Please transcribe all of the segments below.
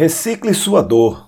Recicle sua dor.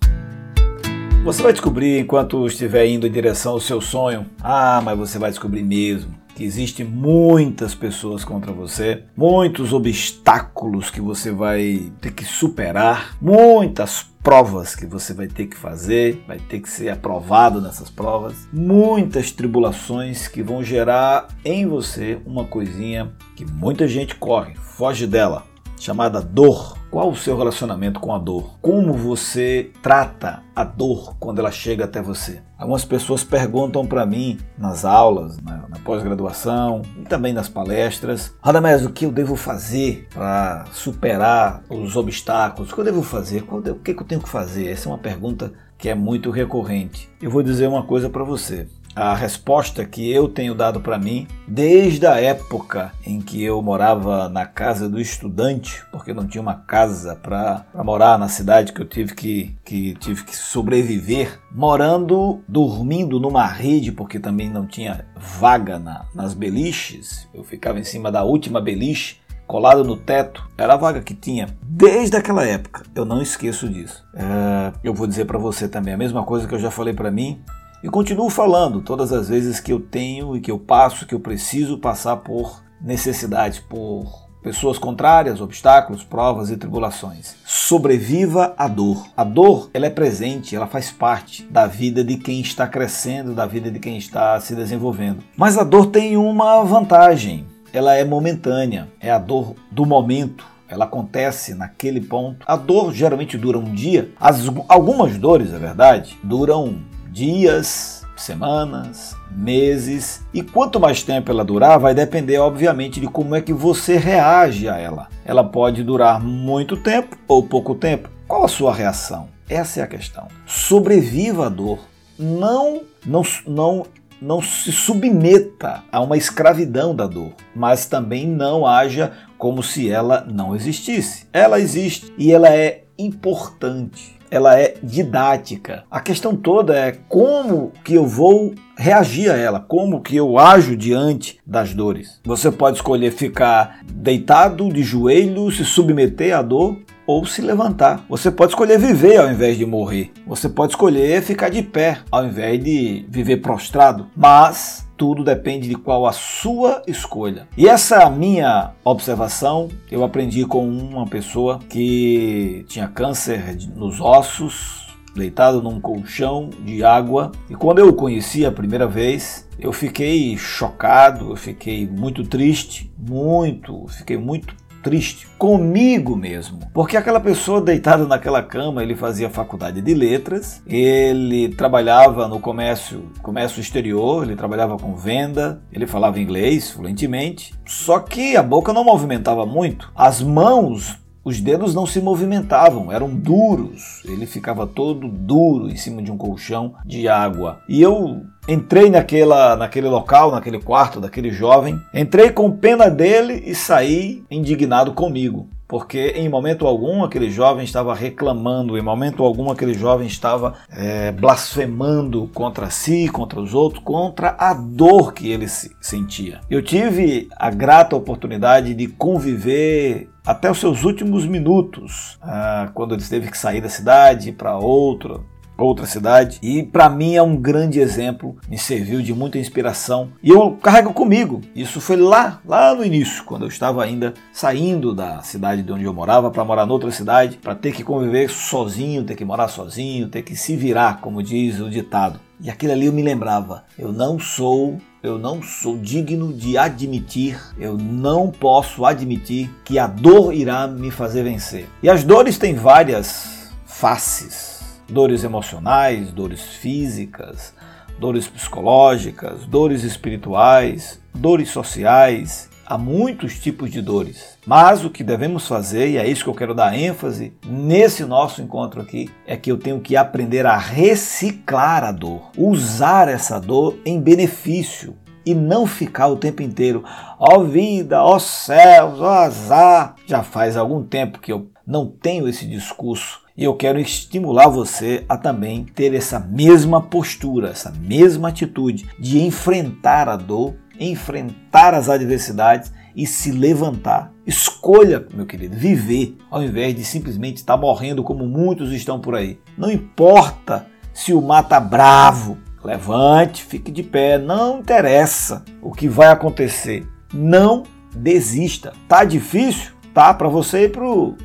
Você vai descobrir enquanto estiver indo em direção ao seu sonho. Ah, mas você vai descobrir mesmo que existem muitas pessoas contra você, muitos obstáculos que você vai ter que superar, muitas provas que você vai ter que fazer, vai ter que ser aprovado nessas provas, muitas tribulações que vão gerar em você uma coisinha que muita gente corre, foge dela, chamada dor. Qual o seu relacionamento com a dor? Como você trata a dor quando ela chega até você? Algumas pessoas perguntam para mim nas aulas, na, na pós-graduação e também nas palestras: Radamés, o que eu devo fazer para superar os obstáculos? O que eu devo fazer? O que eu tenho que fazer? Essa é uma pergunta que é muito recorrente. Eu vou dizer uma coisa para você a resposta que eu tenho dado para mim desde a época em que eu morava na casa do estudante, porque não tinha uma casa para morar na cidade que eu tive que, que tive que sobreviver, morando, dormindo numa rede, porque também não tinha vaga na, nas beliches. Eu ficava em cima da última beliche colado no teto, era a vaga que tinha. Desde aquela época, eu não esqueço disso. É, eu vou dizer para você também a mesma coisa que eu já falei para mim e continuo falando todas as vezes que eu tenho e que eu passo, que eu preciso passar por necessidades, por pessoas contrárias, obstáculos, provas e tribulações. Sobreviva a dor. A dor, ela é presente, ela faz parte da vida de quem está crescendo, da vida de quem está se desenvolvendo. Mas a dor tem uma vantagem. Ela é momentânea, é a dor do momento, ela acontece naquele ponto. A dor geralmente dura um dia. As, algumas dores, é verdade, duram dias, semanas, meses. E quanto mais tempo ela durar, vai depender, obviamente, de como é que você reage a ela. Ela pode durar muito tempo ou pouco tempo. Qual a sua reação? Essa é a questão. Sobreviva à dor. Não, não, não não se submeta a uma escravidão da dor, mas também não haja como se ela não existisse. Ela existe e ela é importante ela é didática. A questão toda é como que eu vou reagir a ela, como que eu ajo diante das dores. Você pode escolher ficar deitado de joelhos, se submeter à dor ou se levantar. Você pode escolher viver ao invés de morrer. Você pode escolher ficar de pé ao invés de viver prostrado. Mas tudo depende de qual a sua escolha. E essa minha observação eu aprendi com uma pessoa que tinha câncer nos ossos, deitado num colchão de água. E quando eu o conheci a primeira vez, eu fiquei chocado, eu fiquei muito triste, muito, fiquei muito triste comigo mesmo, porque aquela pessoa deitada naquela cama, ele fazia faculdade de letras, ele trabalhava no comércio, comércio exterior, ele trabalhava com venda, ele falava inglês fluentemente, só que a boca não movimentava muito, as mãos os dedos não se movimentavam, eram duros. Ele ficava todo duro em cima de um colchão de água. E eu entrei naquela, naquele local, naquele quarto daquele jovem, entrei com pena dele e saí indignado comigo porque em momento algum aquele jovem estava reclamando, em momento algum aquele jovem estava é, blasfemando contra si, contra os outros, contra a dor que ele sentia. Eu tive a grata oportunidade de conviver até os seus últimos minutos, ah, quando ele teve que sair da cidade para outra, outra cidade. E para mim é um grande exemplo, me serviu de muita inspiração e eu carrego comigo. Isso foi lá, lá no início, quando eu estava ainda saindo da cidade de onde eu morava para morar noutra cidade, para ter que conviver sozinho, ter que morar sozinho, ter que se virar, como diz o ditado. E aquilo ali eu me lembrava, eu não sou eu não sou digno de admitir, eu não posso admitir que a dor irá me fazer vencer. E as dores têm várias faces dores emocionais, dores físicas, dores psicológicas, dores espirituais, dores sociais. Há muitos tipos de dores. Mas o que devemos fazer, e é isso que eu quero dar ênfase nesse nosso encontro aqui, é que eu tenho que aprender a reciclar a dor, usar essa dor em benefício e não ficar o tempo inteiro, ó oh vida, ó oh céus, ó oh azar. Já faz algum tempo que eu não tenho esse discurso e eu quero estimular você a também ter essa mesma postura, essa mesma atitude de enfrentar a dor, enfrentar as adversidades e se levantar. Escolha meu querido, viver ao invés de simplesmente estar morrendo como muitos estão por aí. Não importa se o mar está bravo, levante, fique de pé, não interessa o que vai acontecer. Não desista. Tá difícil? Tá para você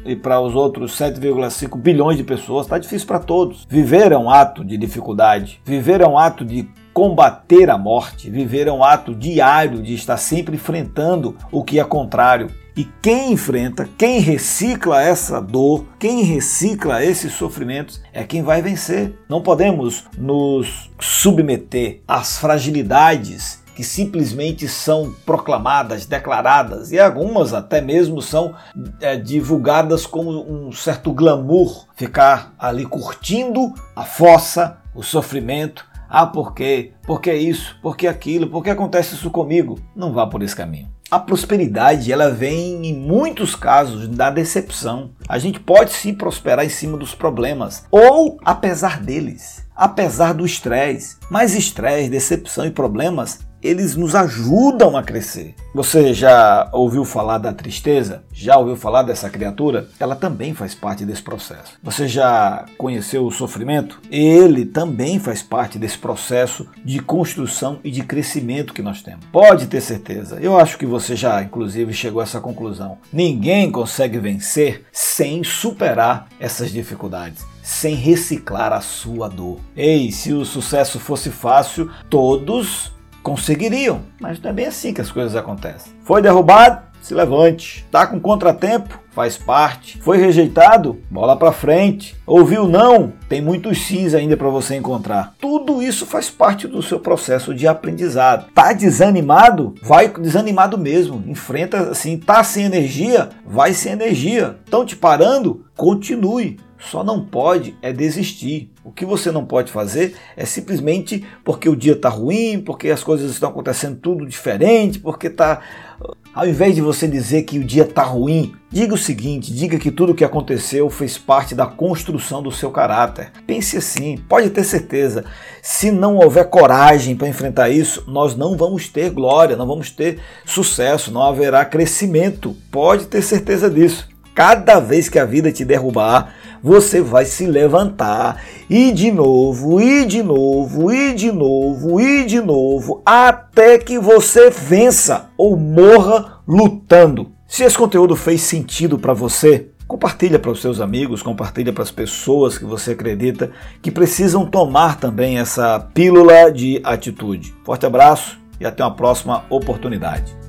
e para os outros 7,5 bilhões de pessoas, tá difícil para todos. Viver é um ato de dificuldade. Viver é um ato de combater a morte. Viver é um ato diário de estar sempre enfrentando o que é contrário. E quem enfrenta, quem recicla essa dor, quem recicla esses sofrimentos é quem vai vencer. Não podemos nos submeter às fragilidades que simplesmente são proclamadas, declaradas e algumas até mesmo são é, divulgadas com um certo glamour, ficar ali curtindo a fossa, o sofrimento. Ah, por quê? Por que isso? Por que aquilo? Por que acontece isso comigo? Não vá por esse caminho. A prosperidade, ela vem em muitos casos da decepção. A gente pode sim prosperar em cima dos problemas ou apesar deles, apesar do estresse. Mas estresse, decepção e problemas eles nos ajudam a crescer. Você já ouviu falar da tristeza? Já ouviu falar dessa criatura? Ela também faz parte desse processo. Você já conheceu o sofrimento? Ele também faz parte desse processo de construção e de crescimento que nós temos. Pode ter certeza. Eu acho que você já, inclusive, chegou a essa conclusão. Ninguém consegue vencer sem superar essas dificuldades sem reciclar a sua dor. Ei, se o sucesso fosse fácil, todos conseguiriam, mas não é bem assim que as coisas acontecem. Foi derrubado? Se levante. Tá com contratempo? Faz parte. Foi rejeitado? Bola para frente. Ouviu não? Tem muitos sims ainda para você encontrar. Tudo isso faz parte do seu processo de aprendizado. Tá desanimado? Vai desanimado mesmo. Enfrenta assim, tá sem energia? Vai sem energia. Estão te parando? Continue. Só não pode é desistir. O que você não pode fazer é simplesmente porque o dia está ruim, porque as coisas estão acontecendo tudo diferente, porque tá. Ao invés de você dizer que o dia está ruim, diga o seguinte: diga que tudo o que aconteceu fez parte da construção do seu caráter. Pense assim, pode ter certeza. Se não houver coragem para enfrentar isso, nós não vamos ter glória, não vamos ter sucesso, não haverá crescimento. Pode ter certeza disso. Cada vez que a vida te derrubar, você vai se levantar e de novo, e de novo, e de novo, e de novo, até que você vença ou morra lutando. Se esse conteúdo fez sentido para você, compartilha para os seus amigos, compartilha para as pessoas que você acredita que precisam tomar também essa pílula de atitude. Forte abraço e até uma próxima oportunidade.